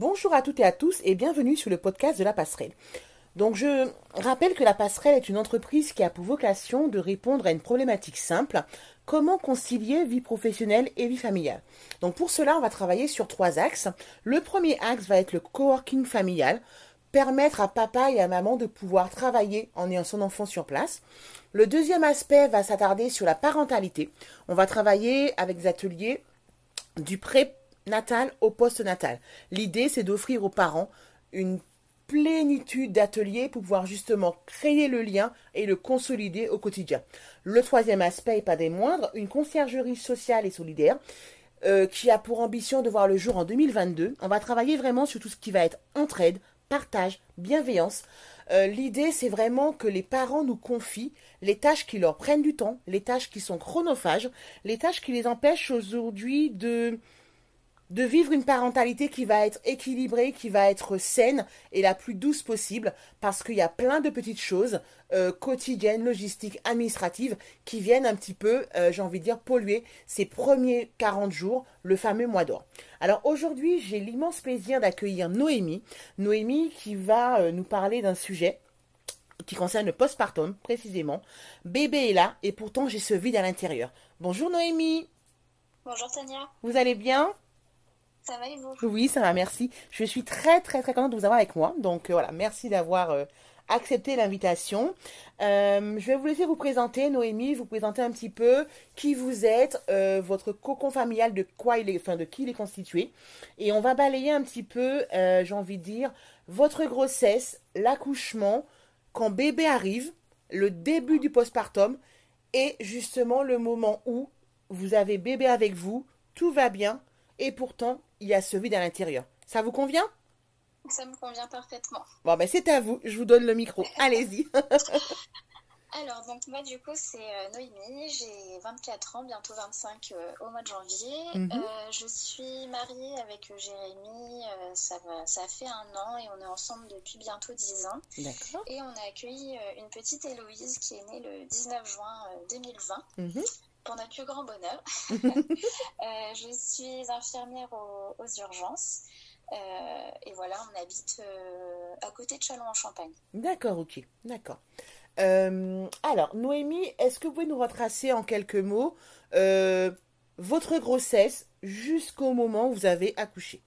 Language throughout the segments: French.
Bonjour à toutes et à tous et bienvenue sur le podcast de la passerelle. Donc je rappelle que la passerelle est une entreprise qui a pour vocation de répondre à une problématique simple, comment concilier vie professionnelle et vie familiale? Donc pour cela, on va travailler sur trois axes. Le premier axe va être le coworking familial, permettre à papa et à maman de pouvoir travailler en ayant son enfant sur place. Le deuxième aspect va s'attarder sur la parentalité. On va travailler avec des ateliers du pré-natal au post-natal. L'idée, c'est d'offrir aux parents une plénitude d'ateliers pour pouvoir justement créer le lien et le consolider au quotidien. Le troisième aspect, pas des moindres, une conciergerie sociale et solidaire euh, qui a pour ambition de voir le jour en 2022. On va travailler vraiment sur tout ce qui va être entraide, partage, bienveillance. Euh, l'idée, c'est vraiment que les parents nous confient les tâches qui leur prennent du temps, les tâches qui sont chronophages, les tâches qui les empêchent aujourd'hui de de vivre une parentalité qui va être équilibrée, qui va être saine et la plus douce possible, parce qu'il y a plein de petites choses euh, quotidiennes, logistiques, administratives, qui viennent un petit peu, euh, j'ai envie de dire, polluer ces premiers 40 jours, le fameux mois d'or. Alors aujourd'hui, j'ai l'immense plaisir d'accueillir Noémie. Noémie qui va euh, nous parler d'un sujet qui concerne le postpartum précisément. Bébé est là et pourtant j'ai ce vide à l'intérieur. Bonjour Noémie. Bonjour Tania. Vous allez bien? Ça va et Oui, ça va, merci. Je suis très, très, très contente de vous avoir avec moi. Donc, euh, voilà, merci d'avoir euh, accepté l'invitation. Euh, je vais vous laisser vous présenter, Noémie, vous présenter un petit peu qui vous êtes, votre cocon familial, de quoi il est, enfin, de qui il est constitué. Et on va balayer un petit peu, j'ai envie de dire, votre grossesse, l'accouchement, quand bébé arrive, le début du postpartum et justement le moment où vous avez bébé avec vous, tout va bien, et pourtant il y a ce vide à l'intérieur. Ça vous convient? Ça me convient parfaitement. Bon, ben c'est à vous. Je vous donne le micro. Allez-y. Alors, donc moi, du coup, c'est euh, Noémie. J'ai 24 ans, bientôt 25 euh, au mois de janvier. Mhm. Euh, je suis mariée avec Jérémy. ça, va, ça fait un an et on est ensemble depuis bientôt 10 ans. D'accord. Et on a accueilli une petite Héloïse qui est née le 19 juin 2020 pour notre plus grand bonheur. Euh, je suis infirmière aux, urgences. Euh, et voilà, on habite euh, à côté de Châlons-en-Champagne. D'accord, ok, d'accord. alors, Noémie, est-ce que vous pouvez nous retracer en quelques mots votre grossesse jusqu'au moment où vous avez accouché?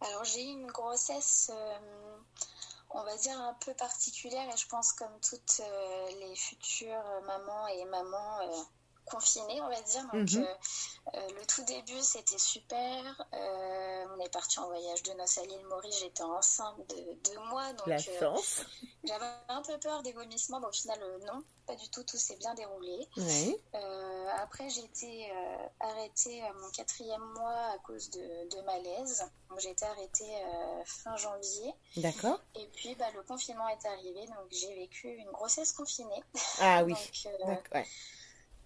Alors, j'ai eu une grossesse on va dire, un peu particulière et je pense comme toutes euh, les futures mamans et mamans euh, confinées, on va dire. Donc, mhm. euh, le tout début, c'était super. on est parti en voyage de noces à l'île Maurice. J'étais enceinte de deux mois. Donc, La chance. J'avais un peu peur des vomissements, mais au final, non, pas du tout. Tout s'est bien déroulé. après, j'ai été arrêtée à mon quatrième mois à cause de, malaise. j'ai été arrêtée fin janvier. D'accord. Et puis, bah, le confinement est arrivé, donc j'ai vécu une grossesse confinée. Ah oui.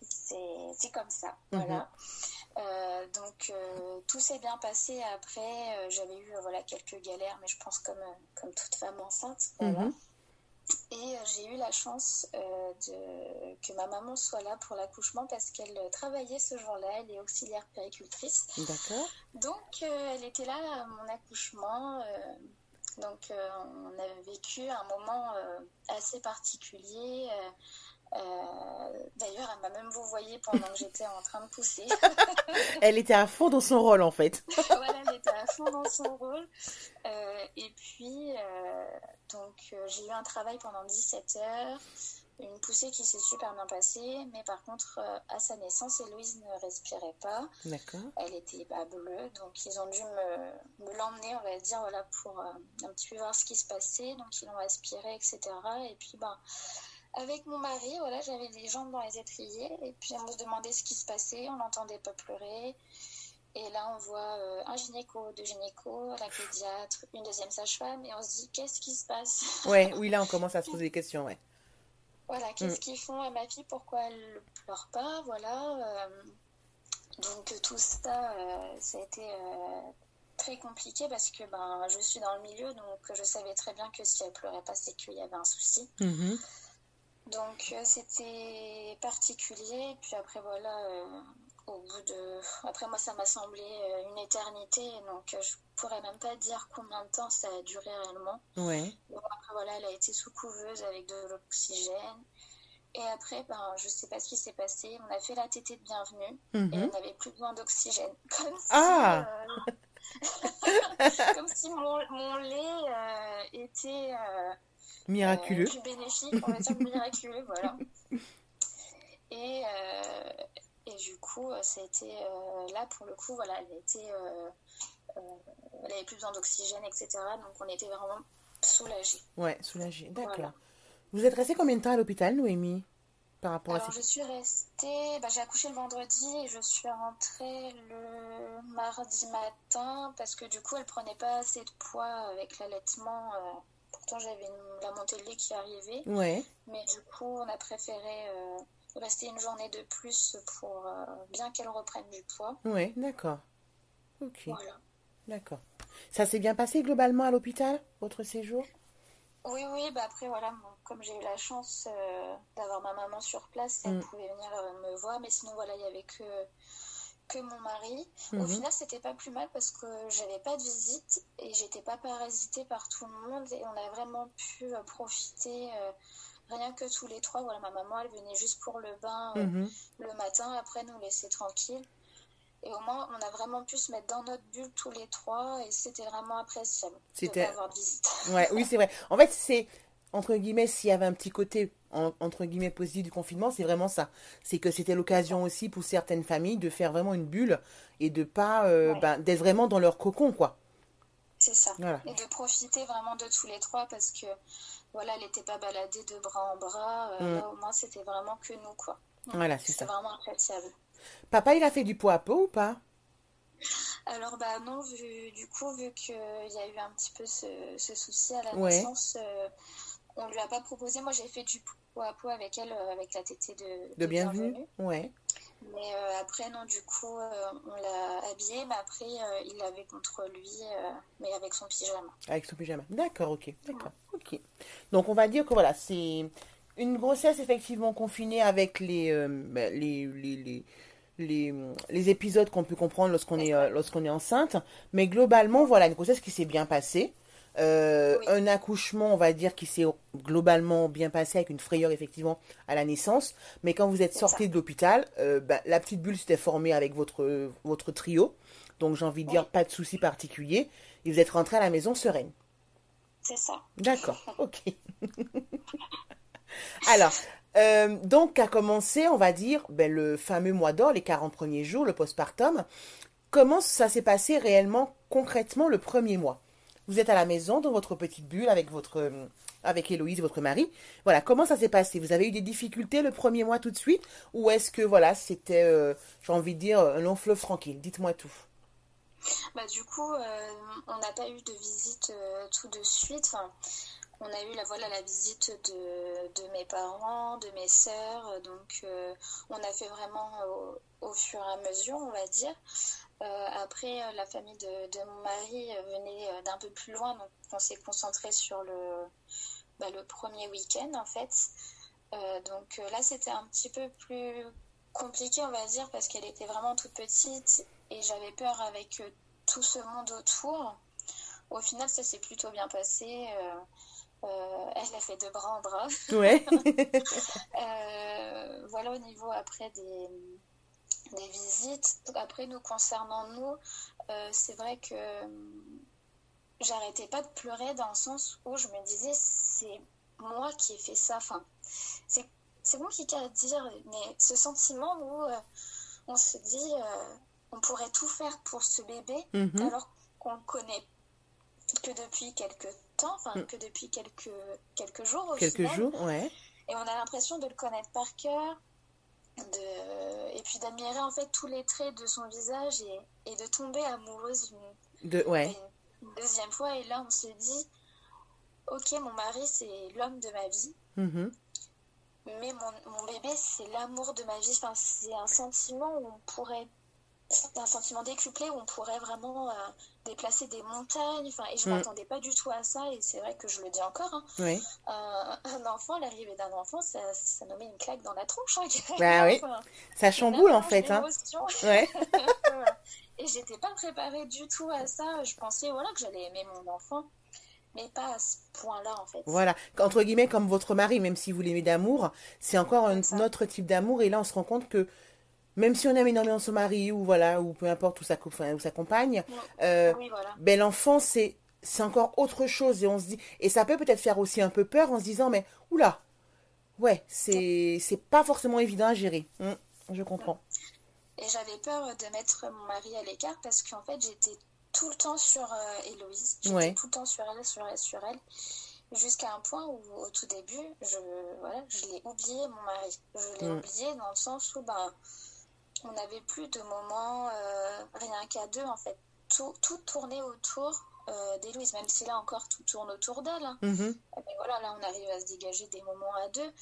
c'est comme ça. Mhm. Voilà. Euh, donc euh, tout s'est bien passé. Après, euh, j'avais eu voilà quelques galères, mais je pense comme comme toute femme enceinte. Mhm. Et j'ai eu la chance de que ma maman soit là pour l'accouchement parce qu'elle travaillait ce jour-là. Elle est auxiliaire péricultrice. D'accord. Donc elle était là à mon accouchement. Donc on a vécu un moment assez particulier. Euh, d'ailleurs, elle m'a même vous voyez pendant que j'étais en train de pousser. elle était à fond dans son rôle en fait. voilà, elle était à fond dans son rôle. Euh, et puis, euh, donc, j'ai eu un travail pendant 17 heures, une poussée qui s'est super bien passée, mais par contre, à sa naissance, Héloïse ne respirait pas. D'accord. Elle était bah, bleue, donc ils ont dû me, me l'emmener, on va dire, voilà, pour un petit peu voir ce qui se passait. Donc, ils l'ont aspiré, etc. Et puis, bah avec mon mari, voilà, j'avais les jambes dans les étriers et puis on se demandait ce qui se passait, on n'entendait pas pleurer. Et là, on voit euh, un gynéco, deux gynécos, la pédiatre, une deuxième sage-femme et on se dit qu'est-ce qui se passe? Ouais, Oui, là, on commence à se poser des questions, ouais. Voilà, qu'est-ce mm. qu'ils font à ma fille? Pourquoi elle ne pleure pas? Voilà. Euh, donc tout ça, euh, ça a été très compliqué parce que ben, je suis dans le milieu, donc je savais très bien que si elle pleurait pas, c'est qu'il y avait un souci. Mm-hmm. Donc euh, c'était particulier. Puis après voilà, euh, au bout de. Après, moi, ça m'a semblé euh, une éternité, donc euh, je pourrais même pas dire combien de temps ça a duré réellement. Ouais. Bon, après, voilà, elle a été sous couveuse avec de l'oxygène. Et après, ben, je sais pas ce qui s'est passé. On a fait la tétée de bienvenue et Mhm. elle n'avait plus besoin d'oxygène. Comme si, Ah. euh, comme si mon, mon lait euh, était euh, Miraculeux. plus bénéfique, on va dire miraculeux, voilà. Et, et du coup, euh, c'était euh, là pour le coup, voilà, elle était, euh, elle avait plus besoin d'oxygène, etc. Donc on était vraiment soulagés. Ouais, soulagé. D'accord. Voilà. Vous êtes resté combien de temps à l'hôpital, Noémie, par rapport à Alors cette... je suis restée, bah, j'ai accouché le vendredi et je suis rentrée le mardi matin parce que du coup elle prenait pas assez de poids avec l'allaitement. pourtant j'avais une- la montée de lait qui arrivait, Ouais, mais du coup on a préféré euh, rester une journée de plus pour euh, bien qu'elle reprenne du poids. ouais, d'accord. Ok, Voilà. d'accord. Ça s'est bien passé globalement à l'hôpital, votre séjour? Oui, oui, bah après voilà, comme j'ai eu la chance euh, d'avoir ma maman sur place, elle Mm. pouvait venir euh, me voir, mais sinon voilà, il y avait que que mon mari. Au Mhm. final, c'était pas plus mal parce que j'avais pas de visite et j'étais pas parasitée par tout le monde et on a vraiment pu profiter rien que tous les trois. Voilà, ma maman, elle venait juste pour le bain euh, Mhm. le matin, après nous laisser tranquilles. Et au moins, on a vraiment pu se mettre dans notre bulle tous les trois et c'était vraiment appréciable C'était- avoir de visite. Ouais, oui, c'est vrai. En fait, c'est, entre guillemets, s'il y avait un petit côté, en- entre guillemets, positif du confinement, c'est vraiment ça. C'est que c'était l'occasion aussi pour certaines familles de faire vraiment une bulle et de pas, euh, Ouais. ben, d'être vraiment dans leur cocon, quoi. C'est ça. Voilà. Et de profiter vraiment de tous les trois parce que voilà, elle n'était pas baladée de bras en bras. euh, Mm. Là, au moins, c'était vraiment que nous, quoi. Voilà, c'est ça. vraiment appréciable. Papa, il a fait du poids à peau ou pas? Alors, bah non, vu, du coup, vu qu'il y a eu un petit peu ce, ce souci à la Ouais. naissance, euh, on lui a pas proposé. Moi, j'ai fait du poids à poids avec elle, euh, avec la tétée de, De bienvenue? Ouais. Mais euh, après, non, du coup, euh, on l'a habillé, mais après, euh, il l'avait contre lui, mais avec son pyjama. Avec son pyjama. D'accord, ok. D'accord, ok. Donc, on va dire que voilà, c'est une grossesse effectivement confinée avec les, ben, les, les, les, les, les épisodes qu'on peut comprendre lorsqu'on est, euh, lorsqu'on est enceinte. Mais globalement, voilà, une grossesse qui s'est bien passée. Euh, Oui. Un accouchement, on va dire, qui s'est globalement bien passé avec une frayeur effectivement à la naissance. Mais quand vous êtes sorti de l'hôpital, euh, ben, la petite bulle s'était formée avec votre, votre trio. Donc j'ai envie de dire, Oui. pas de souci particulier. Et vous êtes rentré à la maison sereine. C'est ça. D'accord, ok. Alors, euh, donc a commencé, on va dire, ben, le fameux mois d'or, les 40 premiers jours, le postpartum. Comment ça s'est passé réellement, concrètement, le premier mois? Vous êtes à la maison, dans votre petite bulle, avec votre, euh, avec Héloïse, votre mari. Voilà, comment ça s'est passé? Vous avez eu des difficultés le premier mois tout de suite? Ou est-ce que, voilà, c'était, euh, j'ai envie de dire, un long fleuve tranquille? Dites-moi tout. Bah, du coup, euh, on n'a pas eu de visite tout de suite. On a eu la, voilà, la visite de, de mes parents, de mes sœurs. Donc, on a fait vraiment au fur et à mesure, on va dire. Euh, après, euh, la famille de, de mon mari euh, venait d'un peu plus loin. Donc, on s'est concentré sur le, bah, le premier week-end, en fait. Donc là, c'était un petit peu plus compliqué, on va dire, parce qu'elle était vraiment toute petite et j'avais peur avec tout ce monde autour. Au final, ça s'est plutôt bien passé. Euh, elle a fait de bras en bras. Ouais. Euh, voilà au niveau après des, des visites. Après, nous concernant nous, euh, c'est vrai que euh, j'arrêtais pas de pleurer dans le sens où je me disais c'est moi qui ai fait ça. Enfin, c'est c'est compliqué à dire, mais ce sentiment où euh, on se dit euh, on pourrait tout faire pour ce bébé Mhm. alors qu'on le connaît que depuis quelques temps, enfin Mm. que depuis quelques, quelques jours au Quelques final. jours, ouais. Et on a l'impression de le connaître par cœur, de... et puis d'admirer en fait tous les traits de son visage et, et de tomber amoureuse une, De, ouais. une deuxième fois. Et là, on se dit, ok, mon mari, c'est l'homme de ma vie, Mhm. mais mon, mon bébé, c'est l'amour de ma vie. Enfin, c'est un sentiment où on pourrait c'est un sentiment décuplé où on pourrait vraiment euh, déplacer des montagnes. Enfin, et je ne mm. m'attendais pas du tout à ça. Et c'est vrai que je le dis encore. Hein. Oui. un enfant, l'arrivée d'un enfant, ça, ça nous met une claque dans la tronche. Hein, bah oui. ça chamboule en fait. Hein. Ouais. et j'étais pas préparée du tout à ça. Je pensais voilà que j'allais aimer mon enfant. Mais pas à ce point-là, en fait. Voilà, entre guillemets, comme votre mari, même si vous l'aimez d'amour, c'est encore un autre type d'amour. Et là, on se rend compte que même si on aime énormément son mari ou voilà ou peu importe où sa, ou sa compagne, euh, ben l'enfant c'est c'est encore autre chose et on se dit et ça peut peut-être faire aussi un peu peur en se disant mais oula ouais c'est c'est pas forcément évident à gérer. Hum, je comprends. Et j'avais peur de mettre mon mari à l'écart parce qu'en fait j'étais tout le temps sur euh, Héloïse. J'étais tout le temps sur elle, sur elle, sur elle. Jusqu'à un point où, au tout début, je, voilà, je l'ai oublié, mon mari. Je l'ai hum. oublié dans le sens où, ben, on n'avait plus de moments euh, rien qu'à deux en fait. Tout, tout tournait autour euh, d'Héloïse, même si là encore tout tourne autour d'elle. Hein. Mm-hmm. Mais voilà, là on arrive à se dégager des moments à deux.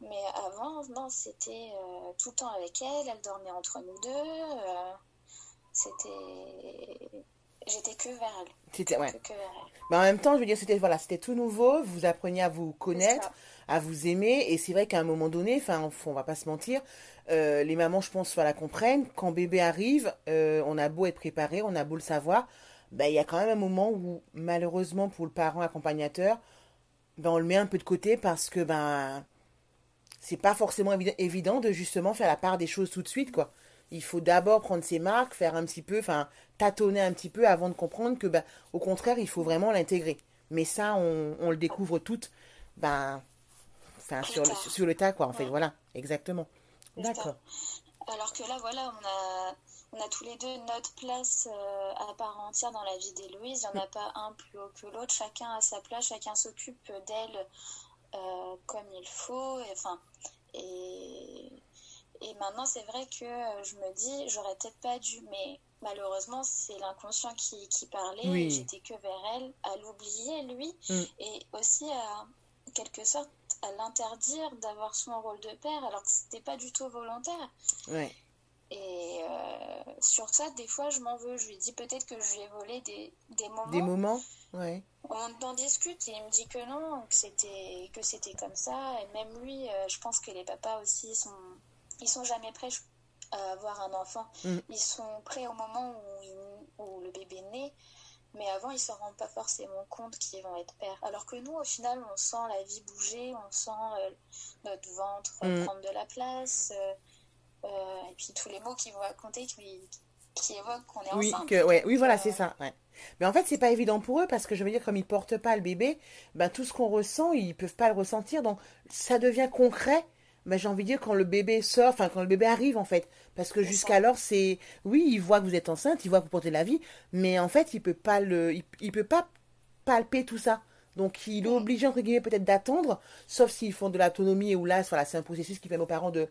Mais avant, non, c'était euh, tout le temps avec elle, elle dormait entre nous deux. c'était. J'étais que vers elle. C'était, ouais. Mais en même temps, je veux dire, c'était voilà, c'était tout nouveau, vous appreniez à vous connaître, à vous aimer, et c'est vrai qu'à un moment donné, enfin, on va pas se mentir, euh, les mamans, je pense, la comprennent. Quand bébé arrive, euh, on a beau être préparé, on a beau le savoir, ben, il y a quand même un moment où, malheureusement, pour le parent accompagnateur, ben, on le met un peu de côté parce que ben c'est pas forcément évident de justement faire la part des choses tout de suite, quoi. Il faut d'abord prendre ses marques, faire un petit peu, enfin, tâtonner un petit peu avant de comprendre que, ben, au contraire, il faut vraiment l'intégrer. Mais ça, on, le découvre tout, ben, enfin, sur le tas, quoi, en fait, voilà, exactement. D'accord. Alors que là, voilà, on a, on a tous les deux notre place euh, à part entière dans la vie d'Héloïse. Il n'y en a pas un plus haut que l'autre. Chacun a sa place, chacun s'occupe d'elle euh, comme il faut. Et, enfin, et, et maintenant, c'est vrai que je me dis, j'aurais peut-être pas dû, mais malheureusement, c'est l'inconscient qui, qui parlait. J'étais que vers elle, à l'oublier, lui, mm. et aussi à, quelque sorte, à l'interdire d'avoir son rôle de père alors que c'était pas du tout volontaire. Ouais. Et euh, sur ça, des fois, je m'en veux. Je lui dis peut-être que je lui ai volé des, des moments. Des moments Ouais. On en discute et il me dit que non, que c'était que c'était comme ça. Et même lui, euh, je pense que les papas aussi sont, ils sont jamais prêts à avoir un enfant. Mm. Ils sont prêts au moment où, où le bébé naît. Mais avant, ils s'en rendent pas forcément compte qu'ils vont être pères. Alors que nous, au final, on sent la vie bouger, on sent euh, notre ventre mm. prendre de la place. Euh, euh, et puis tous les mots qu'ils vont raconter qui, qui évoquent qu'on est oui, ensemble. Que, ouais, oui, voilà, c'est ça. Ouais. Mais en fait, c'est pas évident pour eux parce que je veux dire, comme ils portent pas le bébé, ben, tout ce qu'on ressent, ils peuvent pas le ressentir. Donc, ça devient concret mais j'ai envie de dire quand le bébé sort, enfin quand le bébé arrive en fait. Parce que jusqu'alors, c'est. Oui, il voit que vous êtes enceinte, il voit que vous portez la vie, mais en fait, il peut pas le. Il, peut pas palper tout ça. Donc il est obligé, entre guillemets, peut-être d'attendre, sauf s'ils font de l'autonomie ou là, voilà, c'est un processus qui permet aux parents de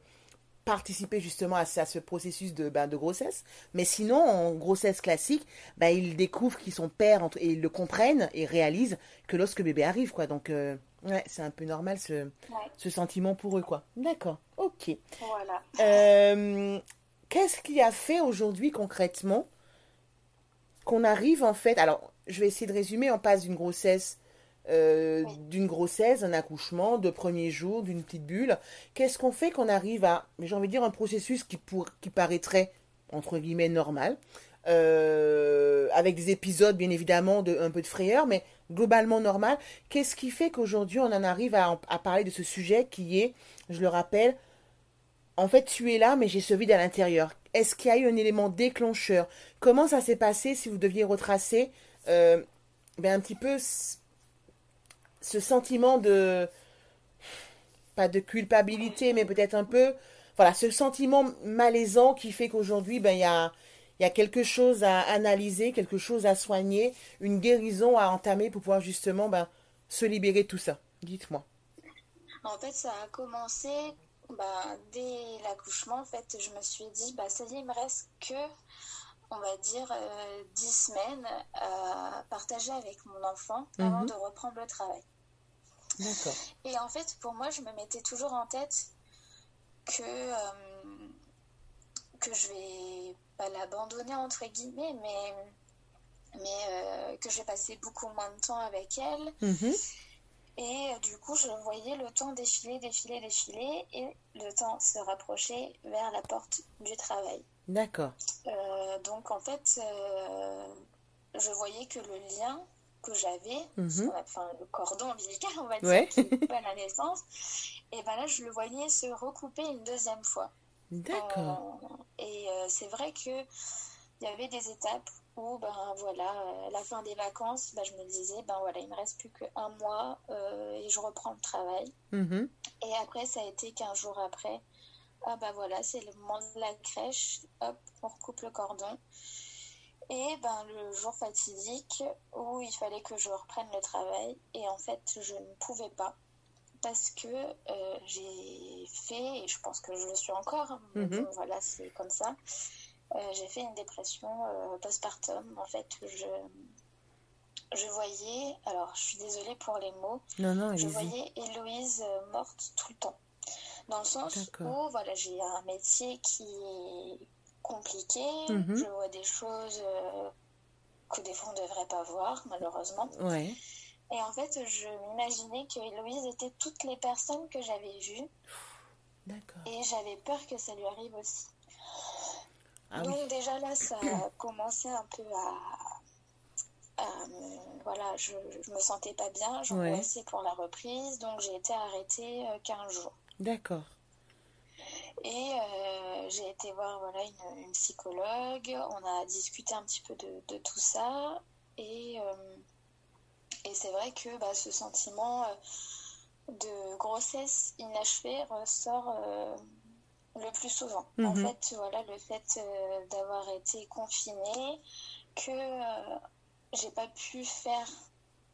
participer justement à, ce processus de, ben, de grossesse. Mais sinon, en grossesse classique, ben, ils découvrent qu'ils sont pères et ils le comprennent et réalisent que lorsque le bébé arrive, quoi. Donc, euh, Ouais, c'est un peu normal ce, ce sentiment pour eux, quoi. D'accord, ok. Voilà. Euh, qu'est-ce qui a fait aujourd'hui concrètement qu'on arrive en fait. Alors, je vais essayer de résumer. On passe d'une grossesse, euh, d'une grossesse, un accouchement, de premier jour, d'une petite bulle. Qu'est-ce qu'on fait qu'on arrive à, j'ai envie de dire, un processus qui, pour, qui paraîtrait entre guillemets normal, euh, avec des épisodes bien évidemment de un peu de frayeur, mais globalement normal. Qu'est-ce qui fait qu'aujourd'hui on en arrive à, parler de ce sujet qui est, je le rappelle, en fait tu es là mais j'ai ce vide à l'intérieur. Est-ce qu'il y a eu un élément déclencheur? Comment ça s'est passé si vous deviez retracer euh, ben, un petit peu ce sentiment de pas de culpabilité mais peut-être un peu voilà ce sentiment malaisant qui fait qu'aujourd'hui ben il y a y a quelque chose à analyser, quelque chose à soigner, une guérison à entamer pour pouvoir justement ben, se libérer de tout ça. Dites-moi. En fait, ça a commencé bah, dès l'accouchement. En fait, je me suis dit, bah, ça y est, il me reste que, on va dire, euh, dix semaines à partager avec mon enfant avant mhm. de reprendre le travail. D'accord. Et en fait, pour moi, je me mettais toujours en tête que, euh, que je vais pas l'abandonner entre guillemets, mais mais euh, que j'ai passé beaucoup moins de temps avec elle. Mhm. Et euh, du coup, je voyais le temps défiler, défiler, défiler, et le temps se rapprocher vers la porte du travail. D'accord. Euh, donc en fait, je voyais que le lien que j'avais, Mhm. enfin le cordon ombilical, on va dire, Ouais. qui coupe à la naissance, et ben là, je le voyais se recouper une deuxième fois. D'accord. Euh, et euh, c'est vrai que il y avait des étapes où, ben voilà, euh, à la fin des vacances, ben, je me disais, ben voilà, il me reste plus qu'un mois euh, et je reprends le travail. Mhm. Et après, ça a été 15 jours après. Ah ben voilà, c'est le moment de la crèche. Hop, on recoupe le cordon. Et ben le jour fatidique où il fallait que je reprenne le travail. Et en fait, je ne pouvais pas. Parce que euh, j'ai fait, et je pense que je le suis encore, hein, Mhm. voilà, c'est comme ça. Euh, j'ai fait une dépression euh, postpartum. En fait, je, je voyais, alors je suis désolée pour les mots, Non, non, je voyais Héloïse morte tout le temps. Dans le sens où voilà, j'ai un métier qui est compliqué, Mhm. je vois des choses euh, que des fois on ne devrait pas voir, malheureusement. Ouais. Et en fait, je m'imaginais que Héloïse était toutes les personnes que j'avais vues D'accord. et j'avais peur que ça lui arrive aussi. Ah oui. Donc déjà là, ça a commencé un peu à... voilà, je, je me sentais pas bien, j'angoissais pour la reprise, donc j'ai été arrêtée euh, 15 jours. D'accord. Et euh, j'ai été voir voilà, une, une psychologue, on a discuté un petit peu de, de tout ça, et, euh, et c'est vrai que bah, ce sentiment euh, de grossesse inachevée ressort euh, le plus souvent. En Mhm. fait, voilà, le fait d'avoir été confinée, que j'ai pas pu faire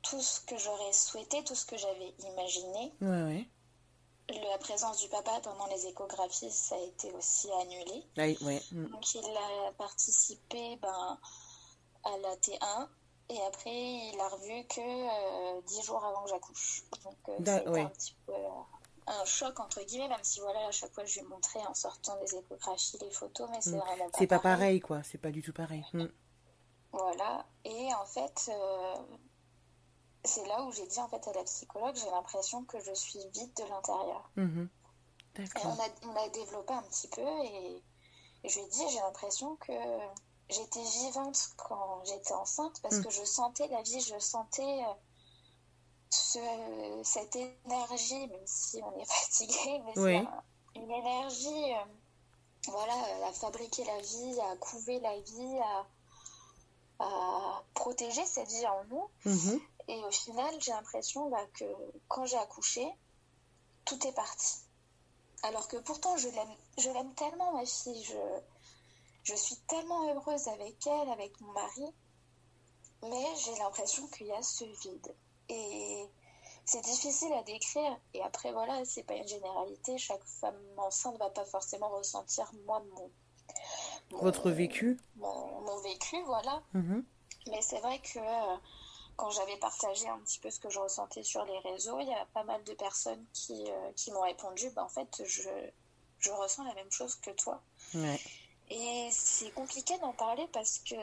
tout ce que j'aurais souhaité, tout ce que j'avais imaginé. Ouais, ouais. La présence du papa pendant les échographies, ça a été aussi annulé. Ah. Mm. Donc il a participé ben, à la T1 et après il a revu que euh, dix jours avant que j'accouche. Donc euh, c'était ouais. un petit peu euh, un choc entre guillemets, même si voilà à chaque fois je lui montrais en sortant des échographies les photos, mais c'est Mm. vraiment pas C'est pas pareil, quoi. C'est pas du tout pareil. Mm. Voilà. Et en fait, euh, c'est là où j'ai dit en fait à la psychologue, j'ai l'impression que je suis vide de l'intérieur. Mhm. Et on a, on a développé un petit peu et, et je lui ai dit, j'ai l'impression que j'étais vivante quand j'étais enceinte parce Mm. que je sentais la vie, je sentais euh, ce- cette énergie, même si on est fatigué, mais Oui. c'est un- une énergie, euh, voilà, à fabriquer la vie, à couver la vie, à, à protéger cette vie en nous. Mhm. Et au final, j'ai l'impression bah, que quand j'ai accouché, tout est parti. Alors que pourtant, je l'aime, je l'aime tellement, ma fille. Je, je suis tellement heureuse avec elle, avec mon mari. Mais j'ai l'impression qu'il y a ce vide. Et c'est difficile à décrire. Et après, voilà, c'est pas une généralité. Chaque femme enceinte va pas forcément ressentir, moi, mon, mon- Votre vécu mon, mon vécu, voilà. Mhm. Mais c'est vrai que euh, quand j'avais partagé un petit peu ce que je ressentais sur les réseaux, il y a pas mal de personnes qui, euh, qui m'ont répondu bah, en fait, je, je ressens la même chose que toi. Ouais. Et c'est compliqué d'en parler parce que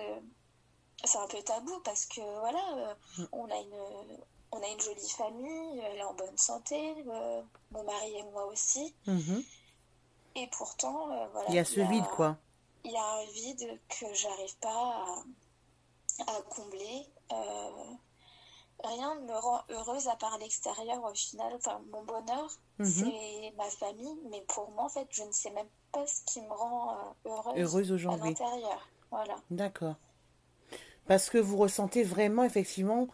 c'est un peu tabou, parce que voilà, euh, Mm. on, a une, on a une jolie famille, elle est en bonne santé, euh, mon mari et moi aussi. Mhm. Et pourtant, voilà. Il y a ce vide, quoi. il y a un vide que j'arrive pas à, à combler. Euh, rien ne me rend heureuse à part l'extérieur au final. Enfin, mon bonheur, Mhm. c'est ma famille, mais pour moi, en fait, je ne sais même pas ce qui me rend euh, heureuse, Heureuse à aujourd'hui. l'intérieur. Voilà. D'accord. Parce que vous ressentez vraiment, effectivement,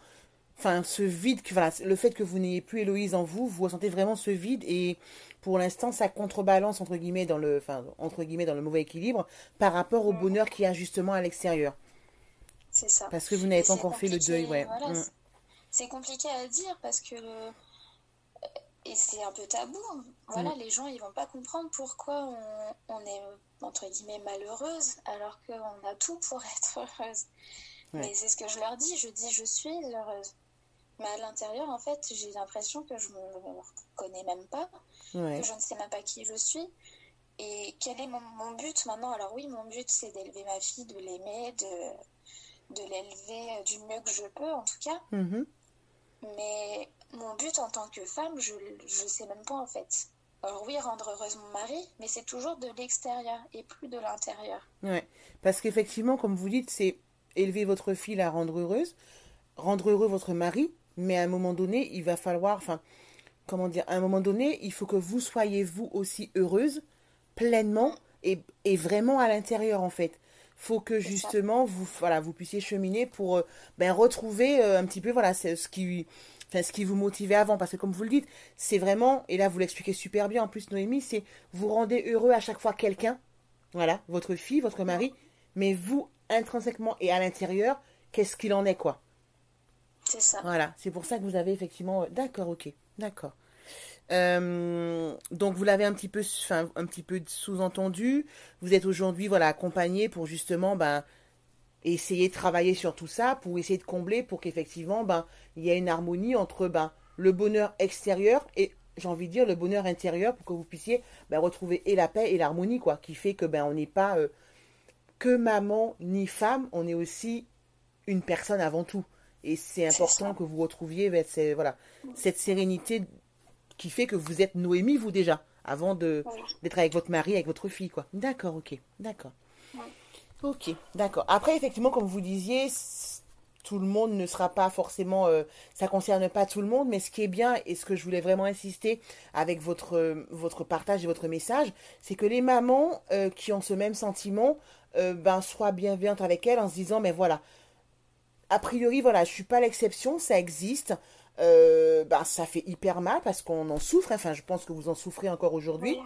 enfin, ce vide, que, voilà, le fait que vous n'ayez plus Héloïse en vous, vous ressentez vraiment ce vide et pour l'instant, ça contrebalance, entre guillemets, dans le, enfin, entre guillemets, dans le mauvais équilibre par rapport au Mm. bonheur qu'il y a justement à l'extérieur. C'est ça. Parce que vous n'avez pas encore fait le deuil, ouais. voilà, Mm. c'est- compliqué à dire parce que euh, et c'est un peu tabou. Voilà, Mm. les gens ils vont pas comprendre pourquoi on, on est entre guillemets malheureuse alors qu'on a tout pour être heureuse. Ouais. Mais c'est ce que je leur dis. Je dis je suis heureuse. Mais à l'intérieur, en fait, j'ai l'impression que je me reconnais même pas, Ouais. que je ne sais même pas qui je suis. et quel est mon, but maintenant? Alors oui, mon but c'est d'élever ma fille, de l'aimer, de, de l'élever du mieux que je peux en tout cas. Mm-hmm. Mais mon but en tant que femme, je ne sais même pas en fait. Alors oui, rendre heureuse mon mari, mais c'est toujours de l'extérieur et plus de l'intérieur. Ouais, parce qu'effectivement, comme vous dites, c'est élever votre fille la rendre heureuse, rendre heureux votre mari, mais à un moment donné, il va falloir, enfin, comment dire, à un moment donné, il faut que vous soyez vous aussi heureuse, pleinement et, et vraiment à l'intérieur en fait. Faut que justement vous voilà vous puissiez cheminer pour euh, ben, retrouver euh, un petit peu voilà ce qui enfin, ce qui vous motivait avant. Parce que comme vous le dites c'est vraiment et là vous l'expliquez super bien en plus Noémie c'est vous rendez heureux à chaque fois quelqu'un voilà votre fille votre mari mais vous intrinsèquement et à l'intérieur qu'est-ce qu'il en est quoi? C'est ça. Voilà c'est pour ça que vous avez effectivement euh, d'accord ok d'accord euh, donc vous l'avez un petit peu, enfin, un petit peu sous-entendu. Vous êtes aujourd'hui voilà accompagné pour justement ben essayer de travailler sur tout ça, pour essayer de combler, pour qu'effectivement ben il y ait une harmonie entre ben le bonheur extérieur et j'ai envie de dire le bonheur intérieur pour que vous puissiez ben, retrouver et la paix et l'harmonie quoi, qui fait que ben on n'est pas euh, que maman ni femme, on est aussi une personne avant tout. Et c'est important que vous retrouviez ben, voilà, cette sérénité qui fait que vous êtes Noémie, vous déjà, avant de d'être avec votre mari, avec votre fille, quoi. D'accord, ok, d'accord. Ok, d'accord. Après, effectivement, comme vous disiez, tout le monde ne sera pas forcément, euh, ça concerne pas tout le monde, mais ce qui est bien et ce que je voulais vraiment insister avec votre votre partage et votre message, c'est que les mamans euh, qui ont ce même sentiment, euh, ben soient bienveillantes avec elles en se disant, mais voilà, a priori, voilà, je suis pas l'exception, ça existe. Euh, bah, ça fait hyper mal parce qu'on en souffre. Enfin, je pense que vous en souffrez encore aujourd'hui.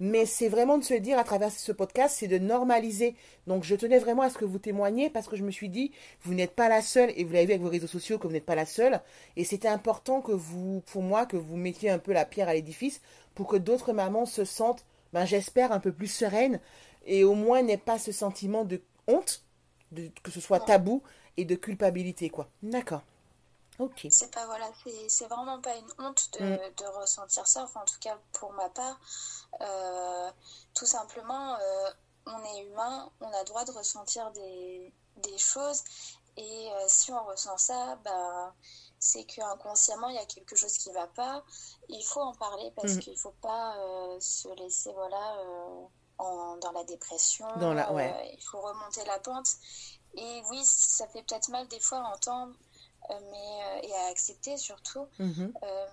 Mais c'est vraiment de se dire à travers ce podcast, c'est de normaliser. Donc je tenais vraiment à ce que vous témoigniez parce que je me suis dit, vous n'êtes pas la seule et vous l'avez vu avec vos réseaux sociaux que vous n'êtes pas la seule. Et c'était important que vous, pour moi, que vous mettiez un peu la pierre à l'édifice pour que d'autres mamans se sentent, ben, j'espère, un peu plus sereines et au moins n'aient pas ce sentiment de honte, de, que ce soit tabou et de culpabilité, quoi. D'accord. C'est pas voilà, c'est vraiment pas une honte de, mm. de, ressentir ça. Enfin, en tout cas pour ma part, euh, tout simplement, euh, on est humain, on a droit de ressentir des, des choses. Et euh, si on ressent ça, bah, c'est qu'inconsciemment, il y a quelque chose qui va pas. Il faut en parler parce mm. qu'il faut pas se laisser voilà, en, dans la dépression. Dans la, ouais. il faut remonter la pente. Et oui, ça fait peut-être mal des fois à entendre mais, euh, et à accepter surtout. Mhm. Euh,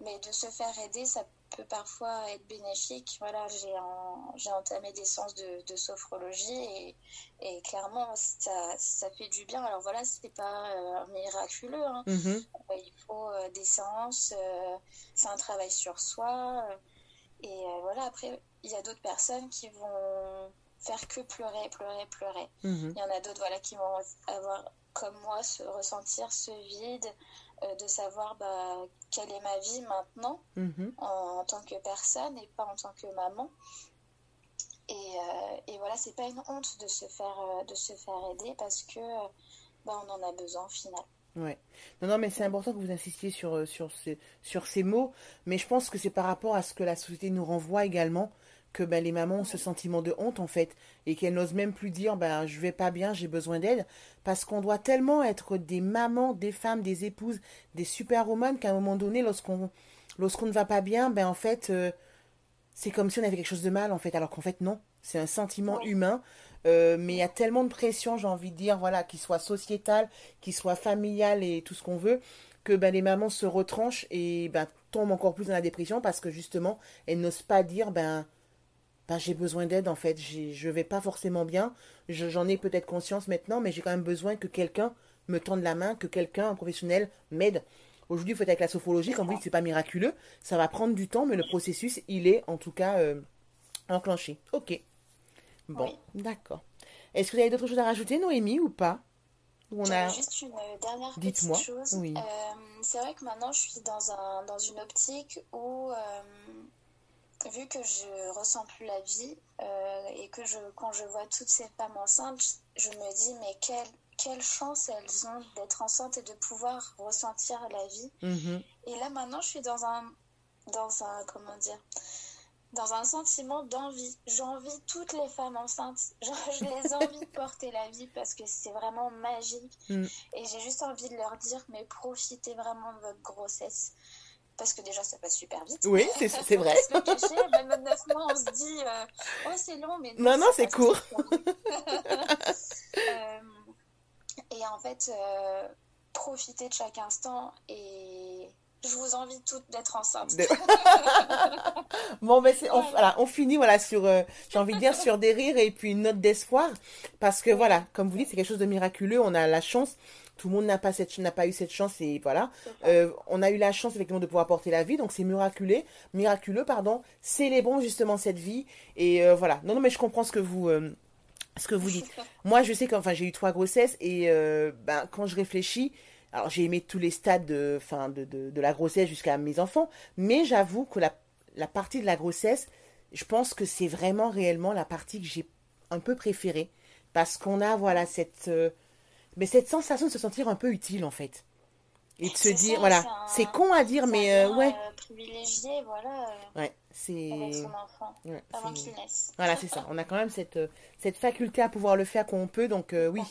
mais de se faire aider, ça peut parfois être bénéfique. Voilà, j'ai entamé des séances de, sophrologie et, et, clairement, ça, ça, fait du bien. Alors voilà, c'est pas miraculeux. Hein. Mhm. il faut des séances, c'est un travail sur soi. et voilà, après, il y a d'autres personnes qui vont faire que pleurer, pleurer, pleurer. Mhm. Il y en a d'autres voilà, qui vont avoir comme moi, se ressentir ce vide, euh, de savoir bah, quelle est ma vie maintenant mhm. en, tant que personne et pas en tant que maman. Et, euh, et voilà, c'est pas une honte de se faire, euh, de se faire aider parce que bah, on en a besoin au final. Ouais. Non, non, mais c'est important que vous insistiez sur, sur, ces, sur ces mots, mais je pense que c'est par rapport à ce que la société nous renvoie également que ben, les mamans ont ce sentiment de honte en fait et qu'elles n'osent même plus dire ben je vais pas bien, j'ai besoin d'aide. Parce qu'on doit tellement être des mamans, des femmes, des épouses, des superwomen qu'à un moment donné lorsqu'on lorsqu'on ne va pas bien, ben en fait euh, c'est comme si on avait quelque chose de mal en fait. Alors qu'en fait non, c'est un sentiment humain. Euh, mais il y a tellement de pression, j'ai envie de dire voilà, qui soit sociétale, qui soit familiale et tout ce qu'on veut que ben les mamans se retranchent et ben tombent encore plus dans la dépression parce que justement elles n'osent pas dire ben ben, j'ai besoin d'aide en fait, je vais pas forcément bien, j'en ai peut-être conscience maintenant, mais j'ai quand même besoin que quelqu'un me tende la main, que quelqu'un, un professionnel, m'aide. Aujourd'hui, faut être avec la sophrologie, comme vous dites, c'est pas miraculeux, ça va prendre du temps, mais le processus, il est en tout cas euh, enclenché. Ok. Bon, d'accord. Est-ce que vous avez d'autres choses à rajouter, Noémie, ou pas? On a... Juste une dernière petite chose. Oui. Euh, c'est vrai que maintenant, je suis dans, un, dans une optique où euh, vu que je ressens plus la vie euh, et que je, quand je vois toutes ces femmes enceintes, je me dis mais quelle, quelle chance elles ont d'être enceintes et de pouvoir ressentir la vie. Mhm. Et là maintenant, je suis dans un, dans un, comment dire, dans un sentiment d'envie. J'envie toutes les femmes enceintes. Genre, je les envie de porter la vie parce que c'est vraiment magique. Mm. Et j'ai juste envie de leur dire, mais profitez vraiment de votre grossesse. Parce que déjà, ça passe super vite. Oui, c'est vrai. se cacher, même à 9 mois, on se dit, euh, oh, c'est long, mais Non, non, c'est court. Euh, et en fait, euh, profitez de chaque instant et je vous envie toutes d'être enceintes. De- Bon, ben c'est, on, voilà, on finit voilà sur, euh, j'ai envie de dire sur des rires et puis une note d'espoir parce que voilà, comme vous dites, c'est quelque chose de miraculeux. On a la chance. Tout le monde n'a pas cette, n'a pas eu cette chance et voilà. Euh, on a eu la chance effectivement de pouvoir porter la vie, donc c'est miraculeux, miraculeux pardon. Célébrons justement cette vie et euh, voilà. Non non mais je comprends ce que vous ce que vous dites. Moi je sais qu'enfin j'ai eu trois grossesses et ben quand je réfléchis, alors j'ai aimé tous les stades de fin de, de, de la grossesse jusqu'à mes enfants, mais j'avoue que la la partie de la grossesse, je pense que c'est vraiment réellement la partie que j'ai un peu préférée. Parce qu'on a voilà cette euh, mais cette sensation de se sentir un peu utile en fait. Et de se dire ça, voilà c'est con à dire mais euh, ouais. euh, privilégié, voilà, ouais c'est avec son enfant, ouais, avant c'est- qu'il naisse. voilà c'est ça. On a quand même cette cette faculté à pouvoir le faire quand on peut donc oui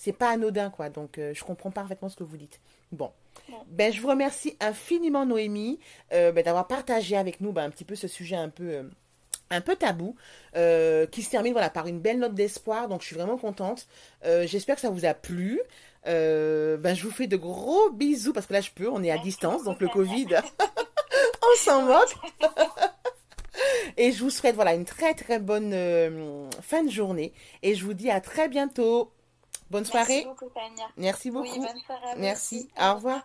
c'est pas anodin quoi donc euh, je comprends parfaitement ce que vous dites bon ben je vous remercie infiniment Noémie euh, ben, d'avoir partagé avec nous ben, un petit peu ce sujet un peu euh, un peu tabou, qui se termine voilà, par une belle note d'espoir. Donc, je suis vraiment contente. J'espère que ça vous a plu. Ben, je vous fais de gros bisous parce que là, je peux. On est à distance, donc le Covid, on s'en moque. Et je vous souhaite voilà une très très bonne fin de journée. Et je vous dis à très bientôt. Bonne soirée. Merci beaucoup, Tania. Merci beaucoup. Oui, bonne soirée à vous Merci. aussi. Au revoir.